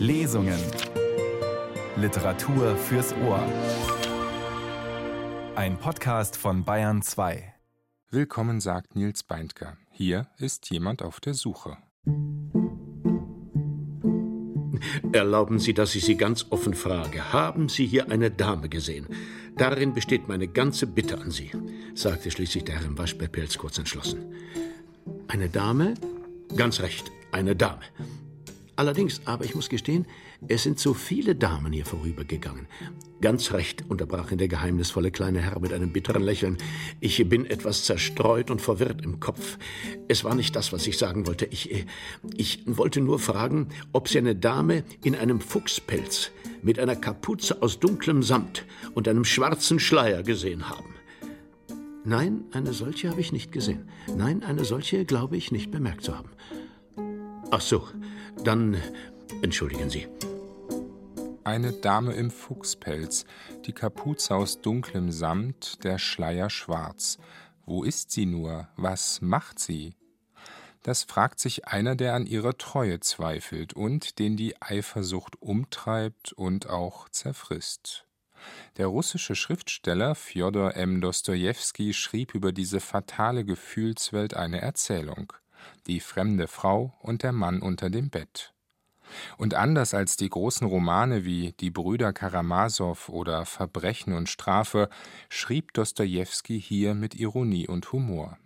Lesungen. Literatur fürs Ohr. Ein Podcast von Bayern 2. Willkommen, sagt Nils Beindker. Hier ist jemand auf der Suche. Erlauben Sie, dass ich Sie ganz offen frage. Haben Sie hier eine Dame gesehen? Darin besteht meine ganze Bitte an Sie, sagte schließlich der Herr im Waschbärpelz kurz entschlossen. Eine Dame? Ganz recht, eine Dame. Allerdings, aber ich muss gestehen, es sind so viele Damen hier vorübergegangen. Ganz recht, unterbrach ihn der geheimnisvolle kleine Herr mit einem bitteren Lächeln. Ich bin etwas zerstreut und verwirrt im Kopf. Es war nicht das, was ich sagen wollte. Ich, äh, ich wollte nur fragen, ob Sie eine Dame in einem Fuchspelz mit einer Kapuze aus dunklem Samt und einem schwarzen Schleier gesehen haben. Nein, eine solche habe ich nicht gesehen. Nein, eine solche glaube ich nicht bemerkt zu haben. Ach so, dann entschuldigen Sie. Eine Dame im Fuchspelz, die Kapuze aus dunklem Samt, der Schleier schwarz. Wo ist sie nur? Was macht sie? Das fragt sich einer, der an ihrer Treue zweifelt und den die Eifersucht umtreibt und auch zerfrisst. Der russische Schriftsteller Fjodor M. Dostojewski schrieb über diese fatale Gefühlswelt eine Erzählung Die fremde Frau und der Mann unter dem Bett. Und anders als die großen Romane wie Die Brüder Karamasow oder Verbrechen und Strafe schrieb Dostojewski hier mit Ironie und Humor.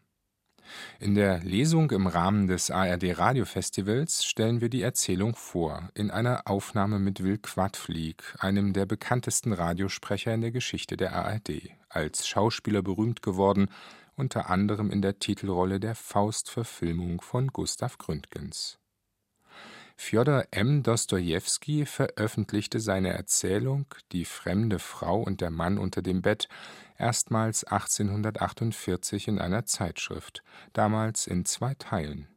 In der Lesung im Rahmen des ARD Radiofestivals stellen wir die Erzählung vor, in einer Aufnahme mit Will Quadflieg, einem der bekanntesten Radiosprecher in der Geschichte der ARD, als Schauspieler berühmt geworden, unter anderem in der Titelrolle der Faust-Verfilmung von Gustav Gründgens. Fjodor M. Dostojewski veröffentlichte seine Erzählung Die fremde Frau und der Mann unter dem Bett erstmals 1848 in einer Zeitschrift, damals in zwei Teilen.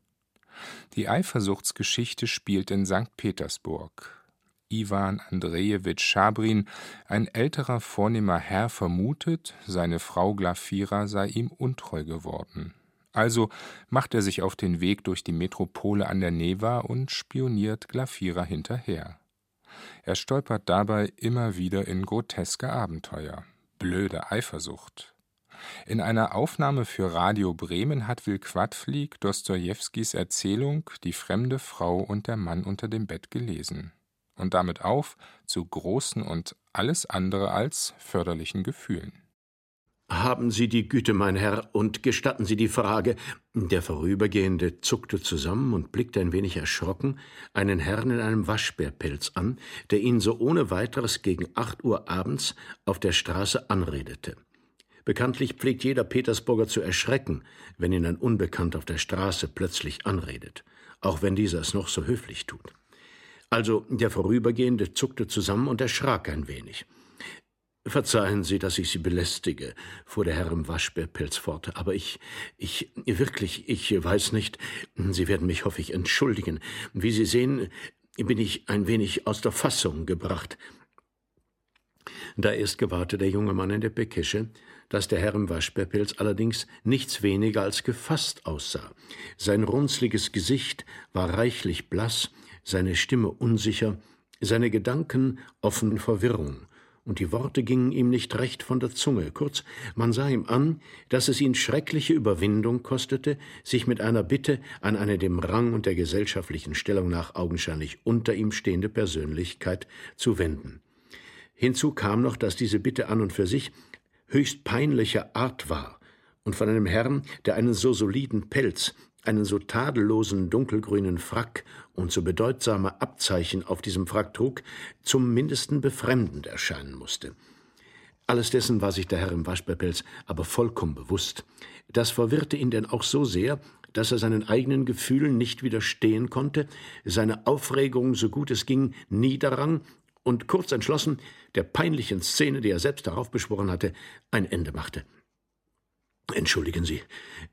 Die Eifersuchtsgeschichte spielt in St. Petersburg. Iwan Andrejewitsch Schabrin, ein älterer vornehmer Herr, vermutet, seine Frau Glafira sei ihm untreu geworden. Also macht er sich auf den Weg durch die Metropole an der Neva und spioniert Glafira hinterher. Er stolpert dabei immer wieder in groteske Abenteuer. Blöde Eifersucht. In einer Aufnahme für Radio Bremen hat Will Quadflieg Dostojewskis Erzählung Die fremde Frau und der Mann unter dem Bett gelesen und damit auf zu großen und alles andere als förderlichen Gefühlen. Haben Sie die Güte, mein Herr, und gestatten Sie die Frage. Der Vorübergehende zuckte zusammen und blickte ein wenig erschrocken einen Herrn in einem Waschbärpelz an, der ihn so ohne weiteres gegen acht Uhr abends auf der Straße anredete. Bekanntlich pflegt jeder Petersburger zu erschrecken, wenn ihn ein Unbekannter auf der Straße plötzlich anredet, auch wenn dieser es noch so höflich tut. Also der Vorübergehende zuckte zusammen und erschrak ein wenig. Verzeihen Sie, dass ich Sie belästige, fuhr der Herr im Waschbärpelz fort, aber ich, ich, wirklich, ich weiß nicht, Sie werden mich, hoffe ich, entschuldigen. Wie Sie sehen, bin ich ein wenig aus der Fassung gebracht. Da erst gewahrte der junge Mann in der Bekische, dass der Herr im Waschbärpelz allerdings nichts weniger als gefasst aussah. Sein runzliges Gesicht war reichlich blass, seine Stimme unsicher, seine Gedanken offen Verwirrung und die Worte gingen ihm nicht recht von der Zunge. Kurz, man sah ihm an, dass es ihn schreckliche Überwindung kostete, sich mit einer Bitte an eine dem Rang und der gesellschaftlichen Stellung nach augenscheinlich unter ihm stehende Persönlichkeit zu wenden. Hinzu kam noch, dass diese Bitte an und für sich höchst peinlicher Art war und von einem Herrn, der einen so soliden Pelz, einen so tadellosen dunkelgrünen Frack und so bedeutsame Abzeichen auf diesem Frack trug, zum mindesten befremdend erscheinen musste. Alles dessen war sich der Herr im Waschbärpelz aber vollkommen bewusst. Das verwirrte ihn denn auch so sehr, dass er seinen eigenen Gefühlen nicht widerstehen konnte, seine Aufregung, so gut es ging, niederrang und kurz entschlossen der peinlichen Szene, die er selbst darauf beschworen hatte, ein Ende machte. Entschuldigen Sie,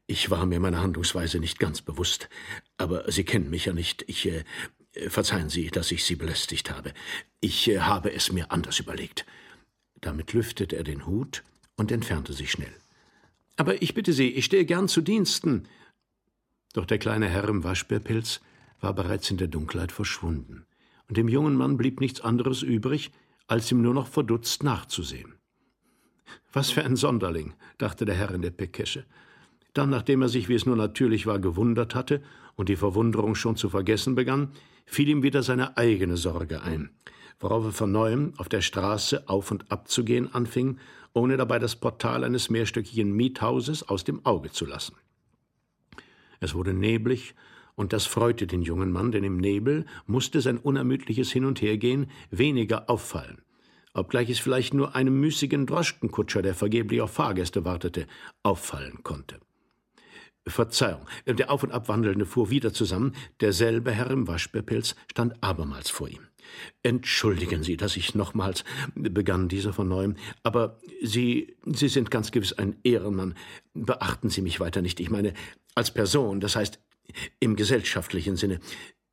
ich war mir meiner Handlungsweise nicht ganz bewusst, aber Sie kennen mich ja nicht. Ich äh, verzeihen Sie, dass ich Sie belästigt habe. Ich äh, habe es mir anders überlegt. Damit lüftete er den Hut und entfernte sich schnell. Aber ich bitte Sie, ich stehe gern zu Diensten. Doch der kleine Herr im Waschbärpilz war bereits in der Dunkelheit verschwunden, und dem jungen Mann blieb nichts anderes übrig, als ihm nur noch verdutzt nachzusehen. Was für ein Sonderling, dachte der Herr in der Pekesche. Dann, nachdem er sich, wie es nur natürlich war, gewundert hatte und die Verwunderung schon zu vergessen begann, fiel ihm wieder seine eigene Sorge ein, worauf er von neuem auf der Straße auf und ab zu gehen anfing, ohne dabei das Portal eines mehrstöckigen Miethauses aus dem Auge zu lassen. Es wurde neblig, und das freute den jungen Mann, denn im Nebel musste sein unermüdliches Hin und Hergehen weniger auffallen obgleich es vielleicht nur einem müßigen Droschkenkutscher, der vergeblich auf Fahrgäste wartete, auffallen konnte. Verzeihung, der Auf- und Abwandelnde fuhr wieder zusammen, derselbe Herr im Waschbärpelz stand abermals vor ihm. Entschuldigen Sie, dass ich nochmals, begann dieser von neuem, aber Sie, Sie sind ganz gewiss ein Ehrenmann. Beachten Sie mich weiter nicht. Ich meine, als Person, das heißt, im gesellschaftlichen Sinne.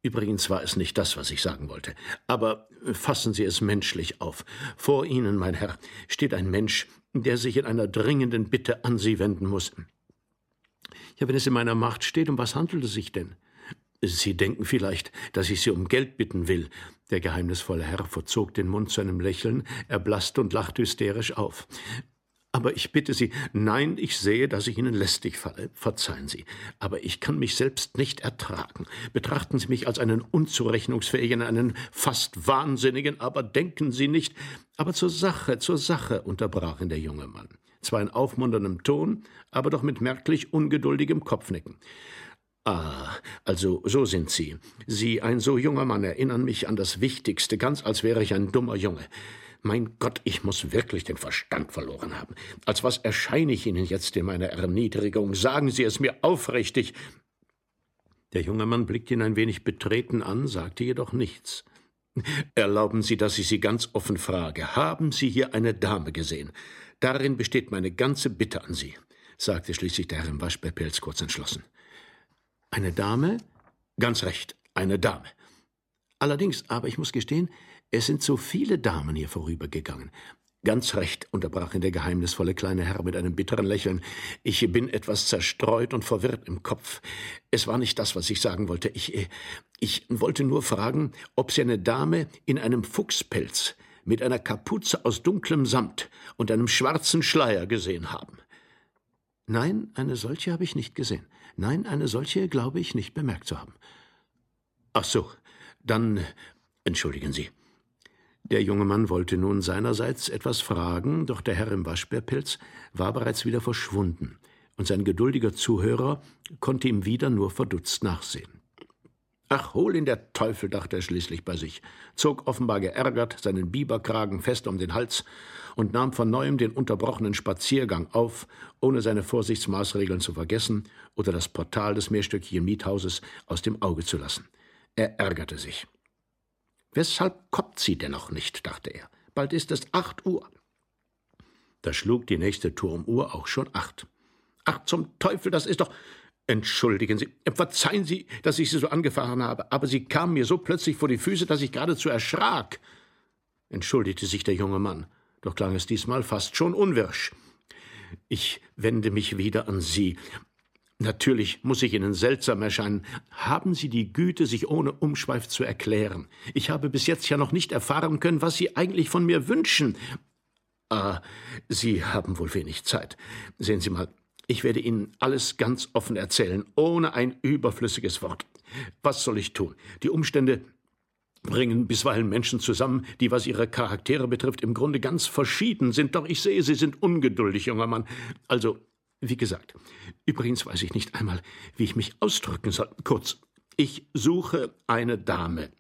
Übrigens war es nicht das, was ich sagen wollte. Aber fassen Sie es menschlich auf. Vor Ihnen, mein Herr, steht ein Mensch, der sich in einer dringenden Bitte an Sie wenden muss. Ja, wenn es in meiner Macht steht, um was handelt es sich denn? Sie denken vielleicht, dass ich Sie um Geld bitten will. Der geheimnisvolle Herr verzog den Mund zu einem Lächeln, erblasste und lachte hysterisch auf. Aber ich bitte Sie, nein, ich sehe, dass ich Ihnen lästig falle. Verzeihen Sie. Aber ich kann mich selbst nicht ertragen. Betrachten Sie mich als einen unzurechnungsfähigen, einen fast Wahnsinnigen, aber denken Sie nicht. Aber zur Sache, zur Sache, unterbrach ihn der junge Mann. Zwar in aufmunterndem Ton, aber doch mit merklich ungeduldigem Kopfnicken. Ah, also so sind Sie. Sie, ein so junger Mann, erinnern mich an das Wichtigste, ganz als wäre ich ein dummer Junge. Mein Gott, ich muss wirklich den Verstand verloren haben. Als was erscheine ich Ihnen jetzt in meiner Erniedrigung? Sagen Sie es mir aufrichtig. Der junge Mann blickte ihn ein wenig betreten an, sagte jedoch nichts. Erlauben Sie, dass ich Sie ganz offen frage. Haben Sie hier eine Dame gesehen? Darin besteht meine ganze Bitte an Sie, sagte schließlich der Herr im Waschbärpelz kurz entschlossen. Eine Dame? Ganz recht, eine Dame. Allerdings, aber ich muss gestehen, es sind so viele Damen hier vorübergegangen. Ganz recht, unterbrach ihn der geheimnisvolle kleine Herr mit einem bitteren Lächeln. Ich bin etwas zerstreut und verwirrt im Kopf. Es war nicht das, was ich sagen wollte. Ich, äh, ich wollte nur fragen, ob Sie eine Dame in einem Fuchspelz mit einer Kapuze aus dunklem Samt und einem schwarzen Schleier gesehen haben. Nein, eine solche habe ich nicht gesehen. Nein, eine solche glaube ich nicht bemerkt zu haben. Ach so, dann entschuldigen Sie. Der junge Mann wollte nun seinerseits etwas fragen, doch der Herr im Waschbärpelz war bereits wieder verschwunden, und sein geduldiger Zuhörer konnte ihm wieder nur verdutzt nachsehen. Ach, hol ihn der Teufel, dachte er schließlich bei sich, zog offenbar geärgert seinen Biberkragen fest um den Hals und nahm von neuem den unterbrochenen Spaziergang auf, ohne seine Vorsichtsmaßregeln zu vergessen oder das Portal des mehrstöckigen Miethauses aus dem Auge zu lassen. Er ärgerte sich. Weshalb kommt sie denn noch nicht? dachte er. Bald ist es acht Uhr. Da schlug die nächste Turmuhr auch schon acht. Ach, zum Teufel, das ist doch. Entschuldigen Sie, verzeihen Sie, dass ich Sie so angefahren habe, aber Sie kamen mir so plötzlich vor die Füße, dass ich geradezu erschrak. Entschuldigte sich der junge Mann, doch klang es diesmal fast schon unwirsch. Ich wende mich wieder an Sie. Natürlich muss ich Ihnen seltsam erscheinen. Haben Sie die Güte, sich ohne Umschweif zu erklären? Ich habe bis jetzt ja noch nicht erfahren können, was Sie eigentlich von mir wünschen. Ah, Sie haben wohl wenig Zeit. Sehen Sie mal, ich werde Ihnen alles ganz offen erzählen, ohne ein überflüssiges Wort. Was soll ich tun? Die Umstände bringen bisweilen Menschen zusammen, die, was ihre Charaktere betrifft, im Grunde ganz verschieden sind. Doch ich sehe, Sie sind ungeduldig, junger Mann. Also, wie gesagt, übrigens weiß ich nicht einmal, wie ich mich ausdrücken soll. Kurz, ich suche eine Dame.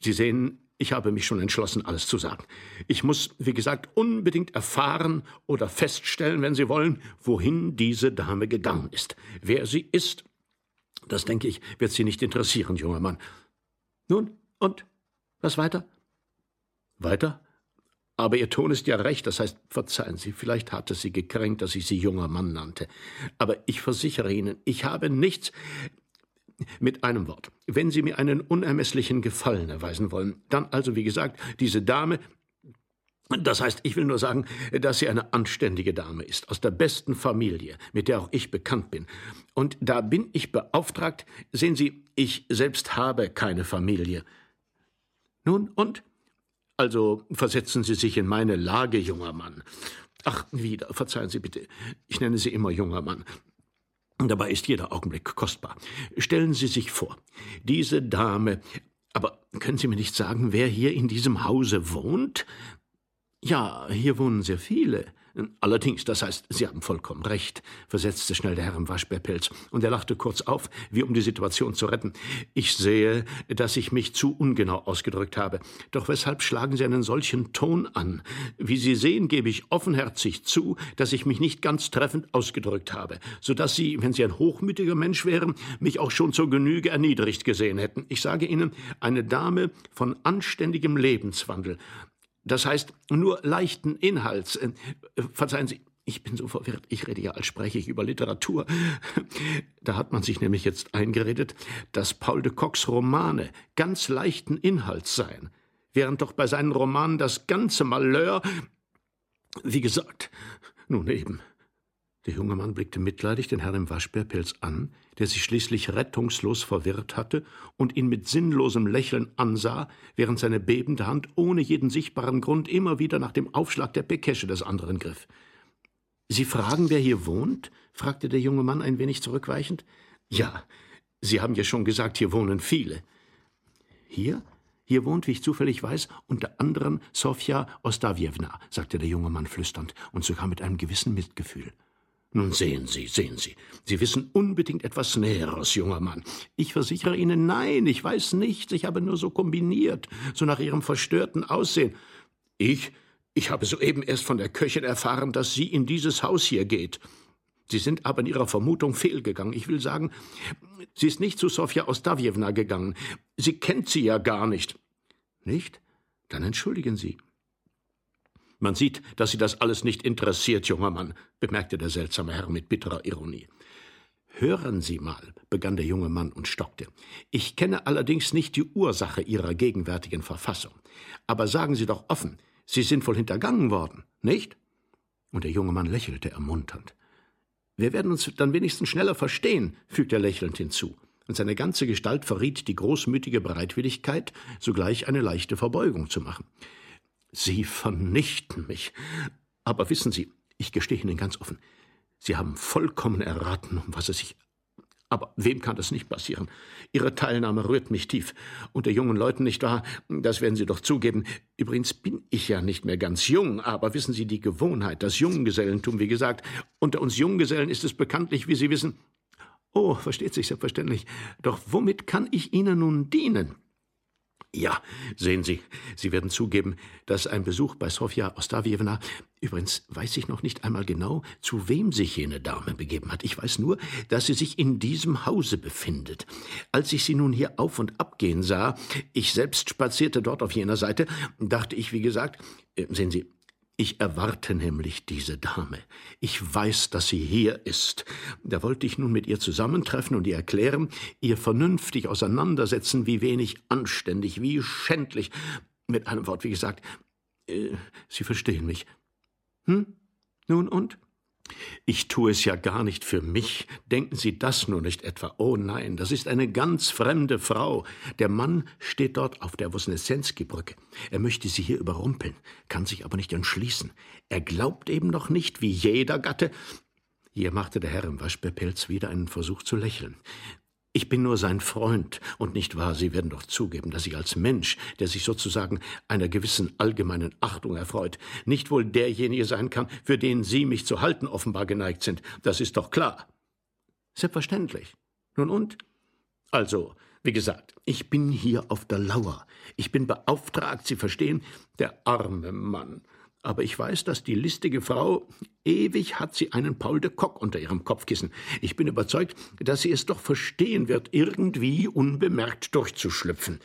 Sie sehen, ich habe mich schon entschlossen, alles zu sagen. Ich muss, wie gesagt, unbedingt erfahren oder feststellen, wenn Sie wollen, wohin diese Dame gegangen ist. Wer sie ist, das denke ich, wird Sie nicht interessieren, junger Mann. Nun, und? Was weiter? Weiter? Aber Ihr Ton ist ja recht, das heißt, verzeihen Sie, vielleicht hat es Sie gekränkt, dass ich Sie junger Mann nannte. Aber ich versichere Ihnen, ich habe nichts. Mit einem Wort, wenn Sie mir einen unermesslichen Gefallen erweisen wollen, dann also, wie gesagt, diese Dame, das heißt, ich will nur sagen, dass sie eine anständige Dame ist, aus der besten Familie, mit der auch ich bekannt bin. Und da bin ich beauftragt, sehen Sie, ich selbst habe keine Familie. Nun, und? Also versetzen Sie sich in meine Lage, junger Mann. Ach, wieder, verzeihen Sie bitte. Ich nenne Sie immer junger Mann. Dabei ist jeder Augenblick kostbar. Stellen Sie sich vor, diese Dame. Aber können Sie mir nicht sagen, wer hier in diesem Hause wohnt? Ja, hier wohnen sehr viele. Allerdings, das heißt, Sie haben vollkommen recht, versetzte schnell der Herr im Waschbärpelz, und er lachte kurz auf, wie um die Situation zu retten. Ich sehe, dass ich mich zu ungenau ausgedrückt habe. Doch weshalb schlagen Sie einen solchen Ton an? Wie Sie sehen, gebe ich offenherzig zu, dass ich mich nicht ganz treffend ausgedrückt habe, so dass Sie, wenn Sie ein hochmütiger Mensch wären, mich auch schon zur Genüge erniedrigt gesehen hätten. Ich sage Ihnen, eine Dame von anständigem Lebenswandel, das heißt, nur leichten Inhalts. Äh, verzeihen Sie, ich bin so verwirrt. Ich rede ja, als spreche ich über Literatur. Da hat man sich nämlich jetzt eingeredet, dass Paul de Kochs Romane ganz leichten Inhalts seien, während doch bei seinen Romanen das ganze Malheur, wie gesagt, nun eben. Der junge Mann blickte mitleidig den Herrn im Waschbärpelz an, der sich schließlich rettungslos verwirrt hatte und ihn mit sinnlosem Lächeln ansah, während seine bebende Hand ohne jeden sichtbaren Grund immer wieder nach dem Aufschlag der Pekesche des anderen griff. Sie fragen, wer hier wohnt? fragte der junge Mann ein wenig zurückweichend. Ja, Sie haben ja schon gesagt, hier wohnen viele. Hier? Hier wohnt, wie ich zufällig weiß, unter anderem Sofja Ostawiewna, sagte der junge Mann flüsternd und sogar mit einem gewissen Mitgefühl. Nun sehen Sie, sehen Sie. Sie wissen unbedingt etwas Näheres, junger Mann. Ich versichere Ihnen, nein, ich weiß nichts. Ich habe nur so kombiniert, so nach Ihrem verstörten Aussehen. Ich, ich habe soeben erst von der Köchin erfahren, dass sie in dieses Haus hier geht. Sie sind aber in Ihrer Vermutung fehlgegangen. Ich will sagen, sie ist nicht zu Sofja Ostawiewna gegangen. Sie kennt sie ja gar nicht. Nicht? Dann entschuldigen Sie. Man sieht, dass Sie das alles nicht interessiert, junger Mann, bemerkte der seltsame Herr mit bitterer Ironie. Hören Sie mal, begann der junge Mann und stockte. Ich kenne allerdings nicht die Ursache Ihrer gegenwärtigen Verfassung. Aber sagen Sie doch offen, Sie sind wohl hintergangen worden, nicht? Und der junge Mann lächelte ermunternd. Wir werden uns dann wenigstens schneller verstehen, fügte er lächelnd hinzu, und seine ganze Gestalt verriet die großmütige Bereitwilligkeit, sogleich eine leichte Verbeugung zu machen. Sie vernichten mich. Aber wissen Sie, ich gestehe Ihnen ganz offen, Sie haben vollkommen erraten, um was es sich. Aber wem kann das nicht passieren? Ihre Teilnahme rührt mich tief. Unter jungen Leuten nicht wahr? Das werden Sie doch zugeben. Übrigens bin ich ja nicht mehr ganz jung, aber wissen Sie, die Gewohnheit, das Junggesellentum, wie gesagt, unter uns Junggesellen ist es bekanntlich, wie Sie wissen. Oh, versteht sich selbstverständlich. Doch womit kann ich Ihnen nun dienen? Ja, sehen Sie, Sie werden zugeben, dass ein Besuch bei Sofja Ostawiewna, übrigens weiß ich noch nicht einmal genau, zu wem sich jene Dame begeben hat. Ich weiß nur, dass sie sich in diesem Hause befindet. Als ich sie nun hier auf und ab gehen sah, ich selbst spazierte dort auf jener Seite, dachte ich, wie gesagt, äh, sehen Sie, ich erwarte nämlich diese Dame. Ich weiß, dass sie hier ist. Da wollte ich nun mit ihr zusammentreffen und ihr erklären, ihr vernünftig auseinandersetzen, wie wenig anständig, wie schändlich. Mit einem Wort, wie gesagt, äh, Sie verstehen mich. Hm? Nun und? Ich tue es ja gar nicht für mich. Denken Sie das nur nicht etwa. Oh nein, das ist eine ganz fremde Frau. Der Mann steht dort auf der Wosneszenski-Brücke. Er möchte sie hier überrumpeln, kann sich aber nicht entschließen. Er glaubt eben noch nicht, wie jeder Gatte. Hier machte der Herr im Waschbärpelz wieder einen Versuch zu lächeln. Ich bin nur sein Freund, und nicht wahr, Sie werden doch zugeben, dass ich als Mensch, der sich sozusagen einer gewissen allgemeinen Achtung erfreut, nicht wohl derjenige sein kann, für den Sie mich zu halten offenbar geneigt sind. Das ist doch klar. Selbstverständlich. Nun und? Also, wie gesagt, ich bin hier auf der Lauer. Ich bin beauftragt, Sie verstehen, der arme Mann. Aber ich weiß, dass die listige Frau, ewig hat sie einen Paul de Kock unter ihrem Kopfkissen. Ich bin überzeugt, dass sie es doch verstehen wird, irgendwie unbemerkt durchzuschlüpfen.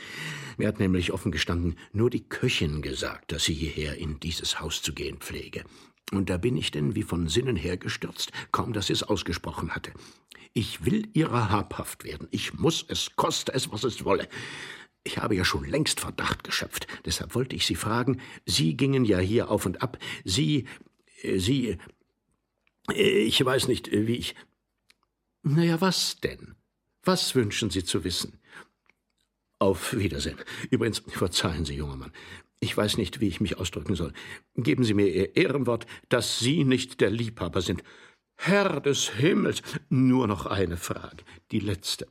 Mir hat nämlich offen gestanden nur die Köchin gesagt, dass sie hierher in dieses Haus zu gehen pflege. Und da bin ich denn wie von Sinnen hergestürzt, kaum dass sie es ausgesprochen hatte. Ich will ihrer habhaft werden. Ich muss es, koste es, was es wolle. Ich habe ja schon längst Verdacht geschöpft. Deshalb wollte ich Sie fragen. Sie gingen ja hier auf und ab. Sie, äh, Sie, äh, ich weiß nicht, äh, wie ich. Na ja, was denn? Was wünschen Sie zu wissen? Auf Wiedersehen. Übrigens, verzeihen Sie, junger Mann. Ich weiß nicht, wie ich mich ausdrücken soll. Geben Sie mir Ihr Ehrenwort, dass Sie nicht der Liebhaber sind. Herr des Himmels. Nur noch eine Frage, die letzte.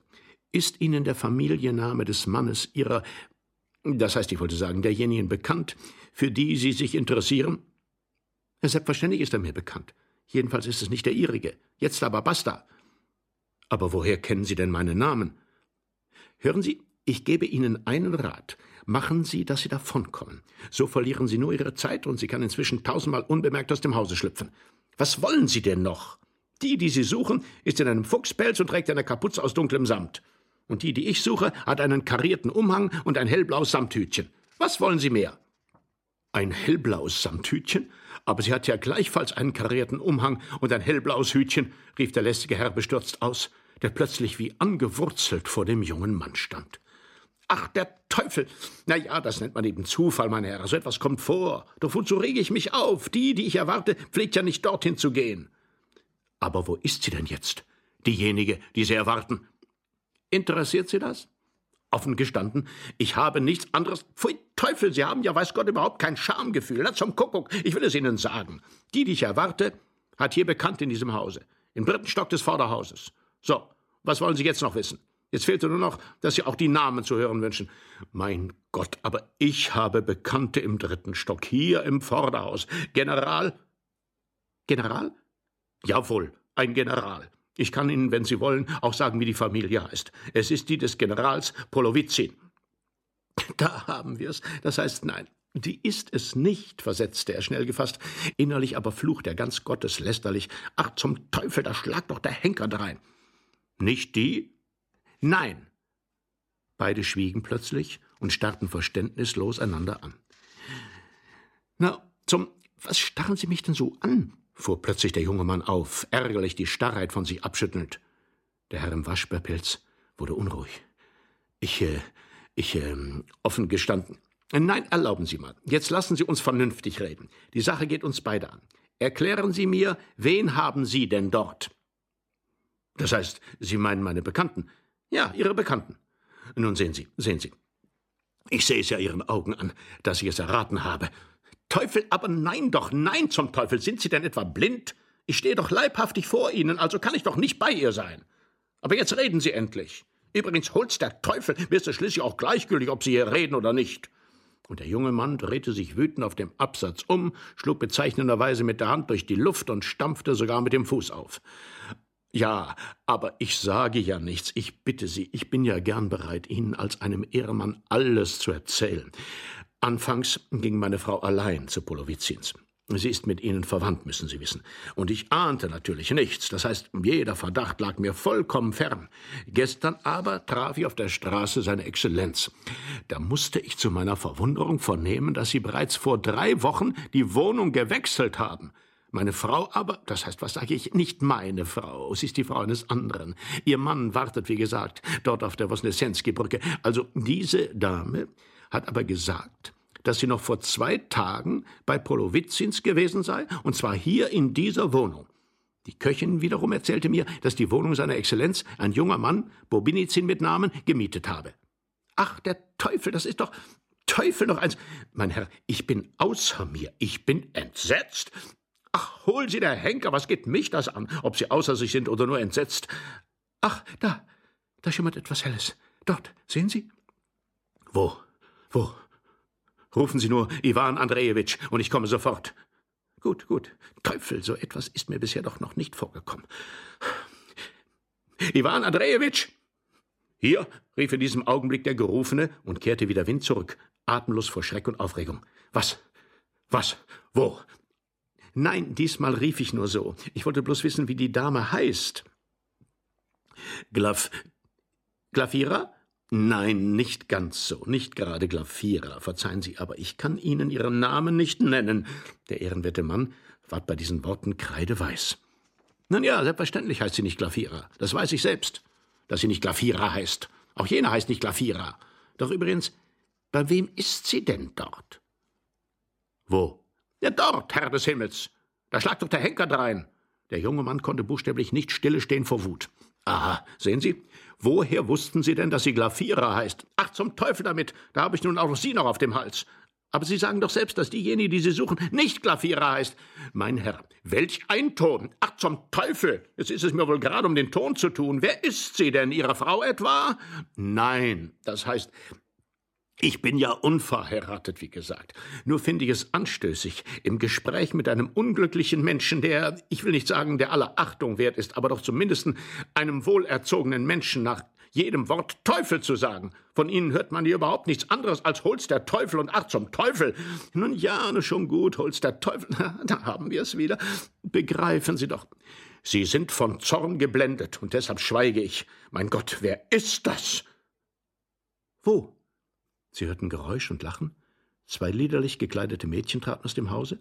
Ist Ihnen der Familienname des Mannes Ihrer, das heißt, ich wollte sagen, derjenigen bekannt, für die Sie sich interessieren? Selbstverständlich ist er mir bekannt. Jedenfalls ist es nicht der Ihrige. Jetzt aber basta. Aber woher kennen Sie denn meinen Namen? Hören Sie, ich gebe Ihnen einen Rat. Machen Sie, dass Sie davonkommen. So verlieren Sie nur Ihre Zeit und sie kann inzwischen tausendmal unbemerkt aus dem Hause schlüpfen. Was wollen Sie denn noch? Die, die Sie suchen, ist in einem Fuchspelz und trägt eine Kapuze aus dunklem Samt. Und die, die ich suche, hat einen karierten Umhang und ein hellblaues Samthütchen. Was wollen Sie mehr? Ein hellblaues Samthütchen? Aber sie hat ja gleichfalls einen karierten Umhang und ein hellblaues Hütchen, rief der lästige Herr bestürzt aus, der plötzlich wie angewurzelt vor dem jungen Mann stand. Ach, der Teufel! Na ja, das nennt man eben Zufall, mein Herr. So etwas kommt vor. Doch wozu rege ich mich auf? Die, die ich erwarte, pflegt ja nicht dorthin zu gehen. Aber wo ist sie denn jetzt? Diejenige, die Sie erwarten. Interessiert Sie das? Offen gestanden, ich habe nichts anderes. Pfui Teufel, Sie haben ja, weiß Gott, überhaupt kein Schamgefühl. Na, zum Kuckuck, ich will es Ihnen sagen. Die, die ich erwarte, hat hier bekannt in diesem Hause. Im dritten Stock des Vorderhauses. So, was wollen Sie jetzt noch wissen? Jetzt fehlte nur noch, dass Sie auch die Namen zu hören wünschen. Mein Gott, aber ich habe Bekannte im dritten Stock, hier im Vorderhaus. General? General? Jawohl, ein General. Ich kann Ihnen, wenn Sie wollen, auch sagen, wie die Familie heißt. Es ist die des Generals Polowitzin. Da haben wir es. Das heißt, nein, die ist es nicht, versetzte er schnell gefasst. Innerlich aber flucht er ganz gotteslästerlich. Ach, zum Teufel, da schlag doch der Henker drein. Nicht die? Nein. Beide schwiegen plötzlich und starrten verständnislos einander an. Na, zum, was starren Sie mich denn so an? Fuhr plötzlich der junge Mann auf, ärgerlich die Starrheit von sich abschüttelnd. Der Herr im Waschbärpelz wurde unruhig. Ich, äh, ich, äh, offen gestanden. Nein, erlauben Sie mal. Jetzt lassen Sie uns vernünftig reden. Die Sache geht uns beide an. Erklären Sie mir, wen haben Sie denn dort? Das heißt, Sie meinen meine Bekannten? Ja, Ihre Bekannten. Nun sehen Sie, sehen Sie. Ich sehe es ja Ihren Augen an, dass ich es erraten habe. Teufel, aber nein doch, nein zum Teufel. Sind Sie denn etwa blind? Ich stehe doch leibhaftig vor Ihnen, also kann ich doch nicht bei ihr sein. Aber jetzt reden Sie endlich. Übrigens holt's der Teufel, mir ist es schließlich auch gleichgültig, ob Sie hier reden oder nicht. Und der junge Mann drehte sich wütend auf dem Absatz um, schlug bezeichnenderweise mit der Hand durch die Luft und stampfte sogar mit dem Fuß auf. Ja, aber ich sage ja nichts. Ich bitte Sie, ich bin ja gern bereit, Ihnen als einem Ehemann alles zu erzählen. Anfangs ging meine Frau allein zu Polowizins. Sie ist mit Ihnen verwandt, müssen Sie wissen. Und ich ahnte natürlich nichts. Das heißt, jeder Verdacht lag mir vollkommen fern. Gestern aber traf ich auf der Straße seine Exzellenz. Da musste ich zu meiner Verwunderung vernehmen, dass Sie bereits vor drei Wochen die Wohnung gewechselt haben. Meine Frau aber, das heißt, was sage ich, nicht meine Frau, sie ist die Frau eines anderen. Ihr Mann wartet, wie gesagt, dort auf der Wosnesensky-Brücke. Also diese Dame hat aber gesagt, dass sie noch vor zwei Tagen bei Polowitzins gewesen sei, und zwar hier in dieser Wohnung. Die Köchin wiederum erzählte mir, dass die Wohnung seiner Exzellenz ein junger Mann, Bobinizin mit Namen, gemietet habe. Ach, der Teufel, das ist doch Teufel noch eins. Mein Herr, ich bin außer mir, ich bin entsetzt. Ach, hol Sie der Henker, was geht mich das an, ob Sie außer sich sind oder nur entsetzt? Ach, da, da schimmert etwas Helles. Dort, sehen Sie? Wo? Wo? Rufen Sie nur Iwan Andrejewitsch und ich komme sofort. Gut, gut. Teufel, so etwas ist mir bisher doch noch nicht vorgekommen. Iwan Andrejewitsch! Hier, rief in diesem Augenblick der Gerufene und kehrte wieder Wind zurück, atemlos vor Schreck und Aufregung. Was? Was? Wo? Nein, diesmal rief ich nur so. Ich wollte bloß wissen, wie die Dame heißt. Glaf. Glafira? Nein, nicht ganz so, nicht gerade Glafira, verzeihen Sie, aber ich kann Ihnen Ihren Namen nicht nennen. Der ehrenwerte Mann ward bei diesen Worten kreideweiß. Nun ja, selbstverständlich heißt sie nicht Glafira. Das weiß ich selbst, dass sie nicht Glafira heißt. Auch jener heißt nicht Glafira. Doch übrigens, bei wem ist sie denn dort? Wo? Ja, dort, Herr des Himmels. Da schlagt doch der Henker drein. Der junge Mann konnte buchstäblich nicht stille stehen vor Wut. Aha, sehen Sie? Woher wussten Sie denn, dass sie Glafira heißt? Ach, zum Teufel damit! Da habe ich nun auch Sie noch auf dem Hals. Aber Sie sagen doch selbst, dass diejenige, die Sie suchen, nicht Glafira heißt. Mein Herr, welch ein Ton! Ach, zum Teufel! Jetzt ist es mir wohl gerade um den Ton zu tun. Wer ist sie denn? Ihre Frau etwa? Nein, das heißt, ich bin ja unverheiratet, wie gesagt. Nur finde ich es anstößig, im Gespräch mit einem unglücklichen Menschen, der, ich will nicht sagen, der aller Achtung wert ist, aber doch zumindest einem wohlerzogenen Menschen nach jedem Wort Teufel zu sagen. Von Ihnen hört man hier überhaupt nichts anderes als hol's der Teufel und ach zum Teufel. Nun ja, schon gut, hol's der Teufel. Da haben wir es wieder. Begreifen Sie doch. Sie sind von Zorn geblendet und deshalb schweige ich. Mein Gott, wer ist das? Wo? Sie hörten Geräusch und Lachen. Zwei liederlich gekleidete Mädchen traten aus dem Hause.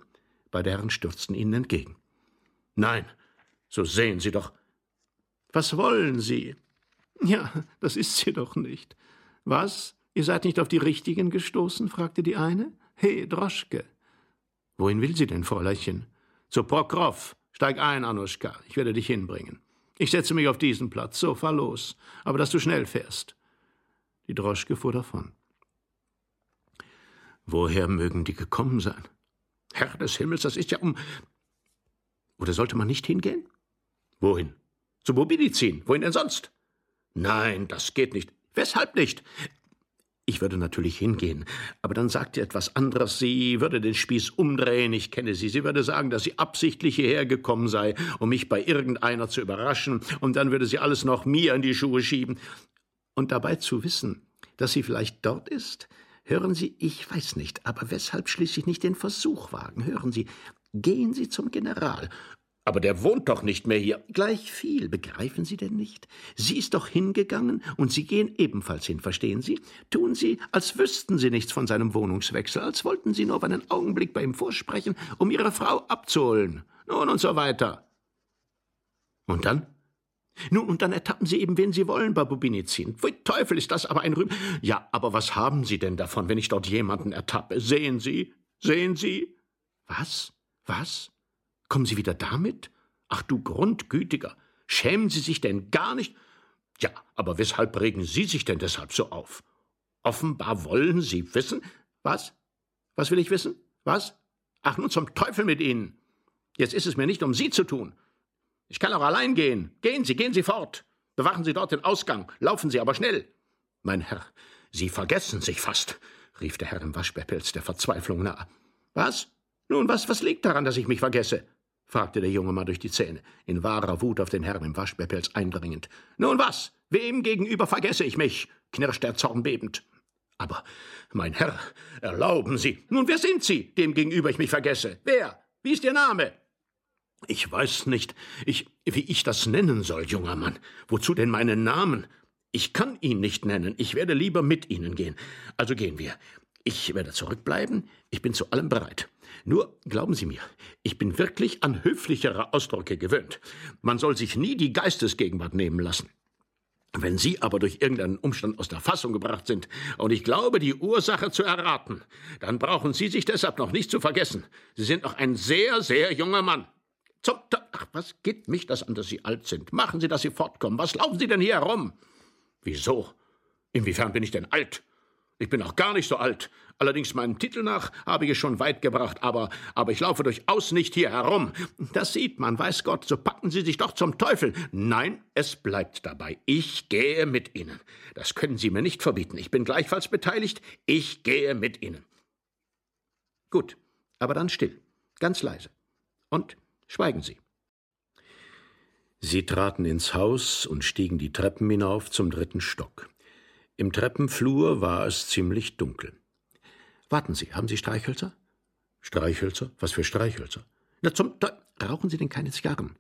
Beide Herren stürzten ihnen entgegen. Nein, so sehen Sie doch. Was wollen Sie? Ja, das ist sie doch nicht. Was? Ihr seid nicht auf die Richtigen gestoßen? fragte die eine. He, Droschke. Wohin will sie denn, Fräulein? Zu Prokrow. Steig ein, Anuschka. Ich werde dich hinbringen. Ich setze mich auf diesen Platz. So, fahr los. Aber dass du schnell fährst. Die Droschke fuhr davon. Woher mögen die gekommen sein? Herr des Himmels, das ist ja um. Oder sollte man nicht hingehen? Wohin? Zu Bobinizin. Wohin denn sonst? Nein, das geht nicht. Weshalb nicht? Ich würde natürlich hingehen, aber dann sagt ihr etwas anderes. Sie würde den Spieß umdrehen, ich kenne sie. Sie würde sagen, dass sie absichtlich hierher gekommen sei, um mich bei irgendeiner zu überraschen, und dann würde sie alles noch mir in die Schuhe schieben. Und dabei zu wissen, dass sie vielleicht dort ist, Hören Sie, ich weiß nicht, aber weshalb schließlich nicht den Versuch wagen? Hören Sie, gehen Sie zum General. Aber der wohnt doch nicht mehr hier. Gleich viel, begreifen Sie denn nicht? Sie ist doch hingegangen und Sie gehen ebenfalls hin, verstehen Sie? Tun Sie, als wüssten Sie nichts von seinem Wohnungswechsel, als wollten Sie nur auf einen Augenblick bei ihm vorsprechen, um Ihre Frau abzuholen. Nun und so weiter. Und dann? Nun, und dann ertappen Sie eben, wen Sie wollen, Babubinizin. Pfui Teufel, ist das aber ein Rühm. Ja, aber was haben Sie denn davon, wenn ich dort jemanden ertappe? Sehen Sie? Sehen Sie? Was? Was? Kommen Sie wieder damit? Ach du Grundgütiger, schämen Sie sich denn gar nicht? Ja, aber weshalb regen Sie sich denn deshalb so auf? Offenbar wollen Sie wissen. Was? Was will ich wissen? Was? Ach, nun zum Teufel mit Ihnen. Jetzt ist es mir nicht um Sie zu tun. Ich kann auch allein gehen. Gehen Sie, gehen Sie fort. Bewachen Sie dort den Ausgang. Laufen Sie aber schnell. Mein Herr, Sie vergessen sich fast, rief der Herr im Waschbärpelz der Verzweiflung nahe. Was? Nun, was, was liegt daran, dass ich mich vergesse? fragte der junge Mann durch die Zähne, in wahrer Wut auf den Herrn im Waschbärpelz eindringend. Nun was? Wem gegenüber vergesse ich mich? knirschte der Zorn bebend. Aber, mein Herr, erlauben Sie. Nun, wer sind Sie, dem gegenüber ich mich vergesse? Wer? Wie ist Ihr Name? Ich weiß nicht, ich, wie ich das nennen soll, junger Mann. Wozu denn meinen Namen? Ich kann ihn nicht nennen. Ich werde lieber mit Ihnen gehen. Also gehen wir. Ich werde zurückbleiben. Ich bin zu allem bereit. Nur glauben Sie mir, ich bin wirklich an höflichere Ausdrücke gewöhnt. Man soll sich nie die Geistesgegenwart nehmen lassen. Wenn Sie aber durch irgendeinen Umstand aus der Fassung gebracht sind, und ich glaube, die Ursache zu erraten, dann brauchen Sie sich deshalb noch nicht zu vergessen. Sie sind noch ein sehr, sehr junger Mann. Zum Ach, was geht mich das an, dass Sie alt sind? Machen Sie, dass Sie fortkommen. Was laufen Sie denn hier herum? Wieso? Inwiefern bin ich denn alt? Ich bin auch gar nicht so alt. Allerdings meinem Titel nach habe ich es schon weit gebracht, aber, aber ich laufe durchaus nicht hier herum. Das sieht man, weiß Gott, so packen Sie sich doch zum Teufel. Nein, es bleibt dabei. Ich gehe mit Ihnen. Das können Sie mir nicht verbieten. Ich bin gleichfalls beteiligt. Ich gehe mit Ihnen. Gut, aber dann still, ganz leise. Und Schweigen Sie. Sie traten ins Haus und stiegen die Treppen hinauf zum dritten Stock. Im Treppenflur war es ziemlich dunkel. Warten Sie, haben Sie Streichhölzer? Streichhölzer? Was für Streichhölzer? Na, zum Te Rauchen Sie denn keine Zigarren?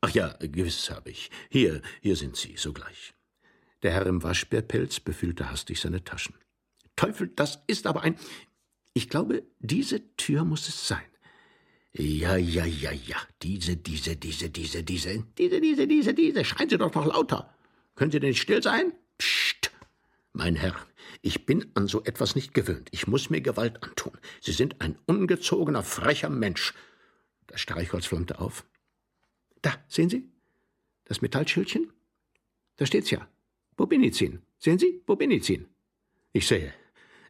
Ach ja, gewiss habe ich. Hier, hier sind sie, sogleich. Der Herr im Waschbärpelz befüllte hastig seine Taschen. Teufel, das ist aber ein. Ich glaube, diese Tür muss es sein. Ja, ja, ja, ja. Diese, diese, diese, diese, diese, diese, diese, diese, diese. Schreien Sie doch noch lauter. Können Sie denn nicht still sein? Psst. Mein Herr, ich bin an so etwas nicht gewöhnt. Ich muss mir Gewalt antun. Sie sind ein ungezogener, frecher Mensch. Das Streichholz flammte auf. Da, sehen Sie? Das Metallschildchen? Da steht's ja. Bobinizin. Sehen Sie? Bobinizin. Ich sehe.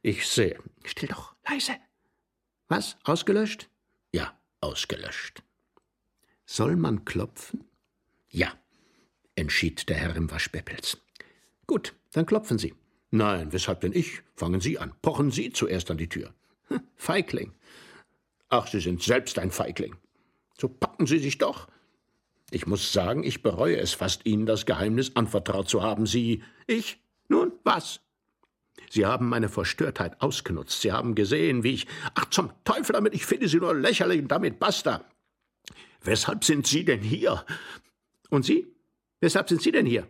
Ich sehe. Still doch, leise. Was? Ausgelöscht? Ja, ausgelöscht. Soll man klopfen? Ja, entschied der Herr im Waschbärpelz. Gut, dann klopfen Sie. Nein, weshalb denn ich? Fangen Sie an. Pochen Sie zuerst an die Tür. Hm, Feigling. Ach, Sie sind selbst ein Feigling. So packen Sie sich doch. Ich muss sagen, ich bereue es fast, Ihnen das Geheimnis anvertraut zu haben. Sie, ich? Nun, was? Sie haben meine Verstörtheit ausgenutzt. Sie haben gesehen, wie ich. Ach, zum Teufel damit, ich finde Sie nur lächerlich und damit basta. Weshalb sind Sie denn hier? Und Sie? Weshalb sind Sie denn hier?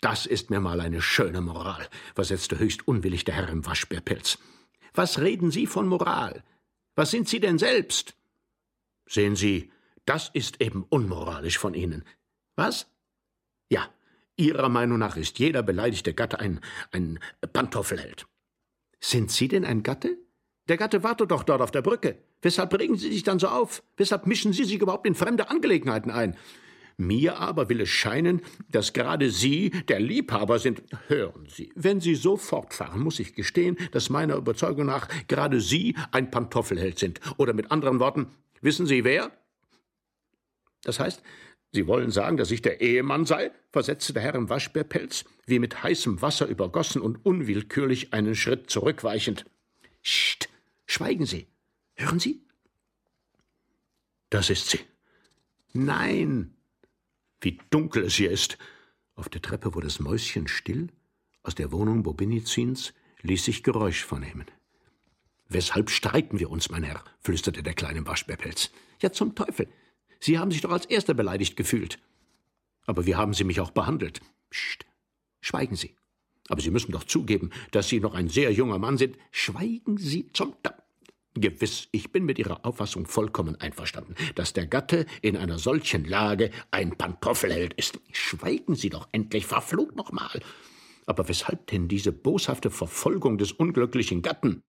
Das ist mir mal eine schöne Moral, versetzte höchst unwillig der Herr im Waschbärpelz. Was reden Sie von Moral? Was sind Sie denn selbst? Sehen Sie, das ist eben unmoralisch von Ihnen. Was? Ja, Ihrer Meinung nach ist jeder beleidigte Gatte ein, ein Pantoffelheld. Sind Sie denn ein Gatte? Der Gatte wartet doch dort auf der Brücke. Weshalb regen Sie sich dann so auf? Weshalb mischen Sie sich überhaupt in fremde Angelegenheiten ein? Mir aber will es scheinen, dass gerade Sie der Liebhaber sind. Hören Sie, wenn Sie so fortfahren, muss ich gestehen, dass meiner Überzeugung nach gerade Sie ein Pantoffelheld sind. Oder mit anderen Worten, wissen Sie wer? Das heißt, Sie wollen sagen, dass ich der Ehemann sei? versetzte der Herr im Waschbärpelz, wie mit heißem Wasser übergossen und unwillkürlich einen Schritt zurückweichend. Scht, schweigen Sie. Hören Sie? Das ist sie. Nein. Wie dunkel es hier ist. Auf der Treppe wurde das Mäuschen still. Aus der Wohnung Bobinizins ließ sich Geräusch vernehmen. Weshalb streiten wir uns, mein Herr? flüsterte der kleine Waschbärpelz. Ja, zum Teufel. Sie haben sich doch als Erster beleidigt gefühlt. Aber wie haben Sie mich auch behandelt? Psst, schweigen Sie. Aber Sie müssen doch zugeben, dass Sie noch ein sehr junger Mann sind. Schweigen Sie zum Ta Gewiss, ich bin mit Ihrer Auffassung vollkommen einverstanden, dass der Gatte in einer solchen Lage ein Pantoffelheld ist. Schweigen Sie doch endlich, verflucht nochmal. Aber weshalb denn diese boshafte Verfolgung des unglücklichen Gatten?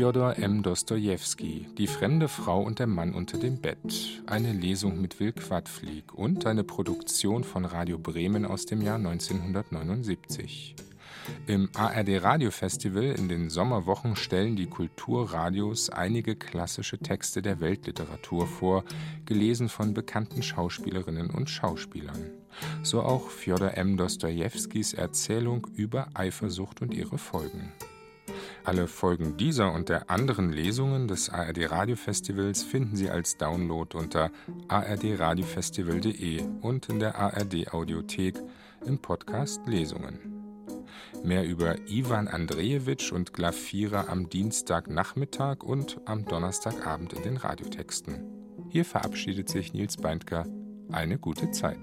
Fjodor M. Dostojewski, Die fremde Frau und der Mann unter dem Bett, eine Lesung mit Will Quadflieg und eine Produktion von Radio Bremen aus dem Jahr 1979. Im ARD Radio Festival in den Sommerwochen stellen die Kulturradios einige klassische Texte der Weltliteratur vor, gelesen von bekannten Schauspielerinnen und Schauspielern. So auch Fjodor M. Dostojewskis Erzählung über Eifersucht und ihre Folgen. Alle Folgen dieser und der anderen Lesungen des ARD Radiofestivals finden Sie als Download unter ardradiofestival.de und in der ARD Audiothek im Podcast Lesungen. Mehr über Ivan Andrejewitsch und Glafira am Dienstagnachmittag und am Donnerstagabend in den Radiotexten. Hier verabschiedet sich Nils Beindker. Eine gute Zeit.